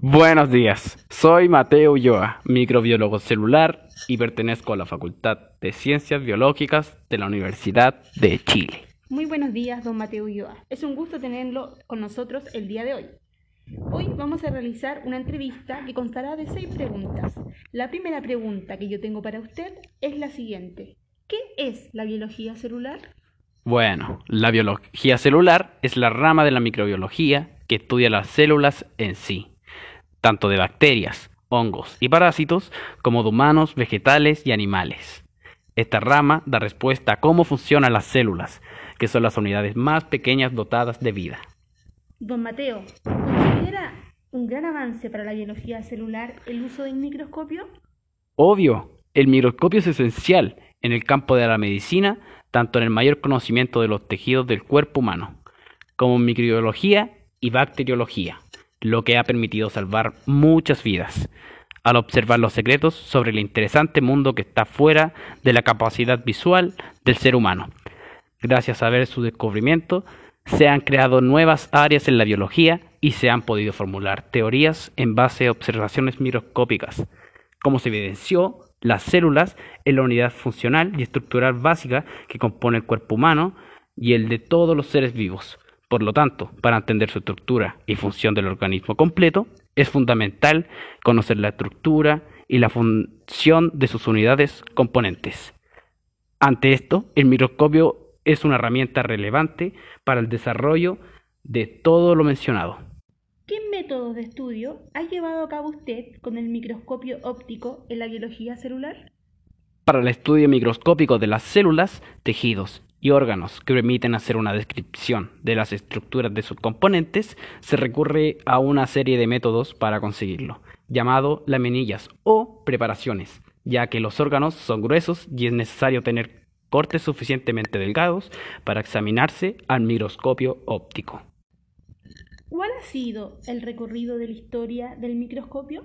Buenos días, soy Mateo Ulloa, microbiólogo celular y pertenezco a la Facultad de Ciencias Biológicas de la Universidad de Chile. Muy buenos días, don Mateo Ulloa. Es un gusto tenerlo con nosotros el día de hoy. Hoy vamos a realizar una entrevista que constará de seis preguntas. La primera pregunta que yo tengo para usted es la siguiente. ¿Qué es la biología celular? Bueno, la biología celular es la rama de la microbiología que estudia las células en sí, tanto de bacterias, hongos y parásitos, como de humanos, vegetales y animales. Esta rama da respuesta a cómo funcionan las células, que son las unidades más pequeñas dotadas de vida. Don Mateo, ¿considera un gran avance para la biología celular el uso del microscopio? Obvio, el microscopio es esencial en el campo de la medicina, tanto en el mayor conocimiento de los tejidos del cuerpo humano, como en microbiología y bacteriología, lo que ha permitido salvar muchas vidas, al observar los secretos sobre el interesante mundo que está fuera de la capacidad visual del ser humano. Gracias a ver su descubrimiento, se han creado nuevas áreas en la biología y se han podido formular teorías en base a observaciones microscópicas. Como se evidenció, las células es la unidad funcional y estructural básica que compone el cuerpo humano y el de todos los seres vivos. Por lo tanto, para entender su estructura y función del organismo completo, es fundamental conocer la estructura y la función de sus unidades componentes. Ante esto, el microscopio es una herramienta relevante para el desarrollo de todo lo mencionado. ¿Qué métodos de estudio ha llevado a cabo usted con el microscopio óptico en la biología celular? Para el estudio microscópico de las células, tejidos y órganos que permiten hacer una descripción de las estructuras de sus componentes, se recurre a una serie de métodos para conseguirlo, llamado laminillas o preparaciones, ya que los órganos son gruesos y es necesario tener cortes suficientemente delgados para examinarse al microscopio óptico. ¿Cuál ha sido el recorrido de la historia del microscopio?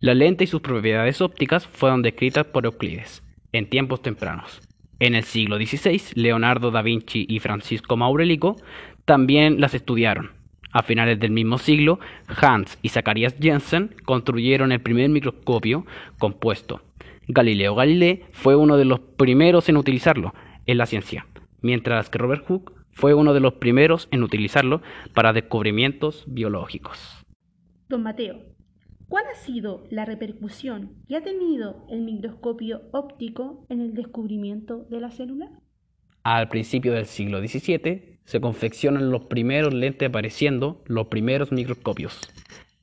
La lente y sus propiedades ópticas fueron descritas por Euclides en tiempos tempranos. En el siglo XVI, Leonardo da Vinci y Francisco Maurelico también las estudiaron. A finales del mismo siglo, Hans y Zacharias Jensen construyeron el primer microscopio compuesto. Galileo Galilei fue uno de los primeros en utilizarlo en la ciencia, mientras que Robert Hooke fue uno de los primeros en utilizarlo para descubrimientos biológicos. Don Mateo, ¿Cuál ha sido la repercusión que ha tenido el microscopio óptico en el descubrimiento de la célula? Al principio del siglo XVII se confeccionan los primeros lentes apareciendo los primeros microscopios.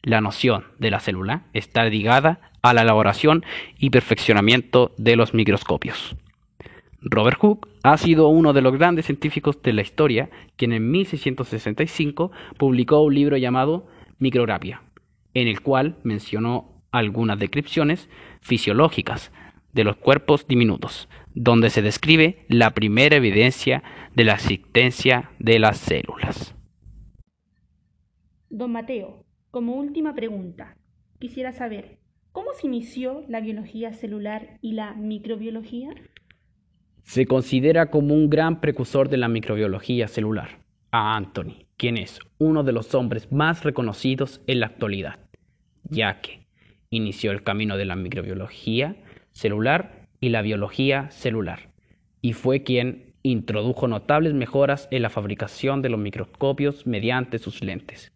La noción de la célula está ligada a la elaboración y perfeccionamiento de los microscopios. Robert Hooke ha sido uno de los grandes científicos de la historia, quien en 1665 publicó un libro llamado Micrografía, en el cual mencionó algunas descripciones fisiológicas de los cuerpos diminutos, donde se describe la primera evidencia de la existencia de las células. Don Mateo, como última pregunta, quisiera saber, ¿cómo se inició la biología celular y la microbiología? Se considera como un gran precursor de la microbiología celular a Anthony, quien es uno de los hombres más reconocidos en la actualidad ya que inició el camino de la microbiología celular y la biología celular, y fue quien introdujo notables mejoras en la fabricación de los microscopios mediante sus lentes.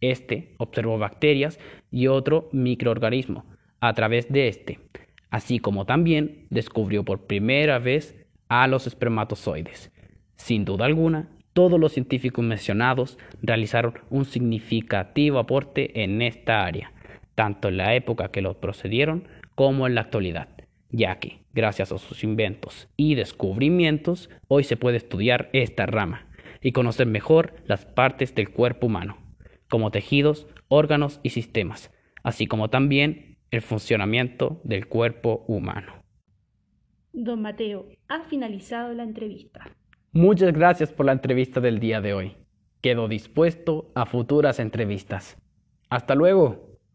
Este observó bacterias y otro microorganismo a través de este, así como también descubrió por primera vez a los espermatozoides. Sin duda alguna, todos los científicos mencionados realizaron un significativo aporte en esta área tanto en la época que los procedieron como en la actualidad, ya que, gracias a sus inventos y descubrimientos, hoy se puede estudiar esta rama y conocer mejor las partes del cuerpo humano, como tejidos, órganos y sistemas, así como también el funcionamiento del cuerpo humano. Don Mateo, ha finalizado la entrevista. Muchas gracias por la entrevista del día de hoy. Quedo dispuesto a futuras entrevistas. Hasta luego.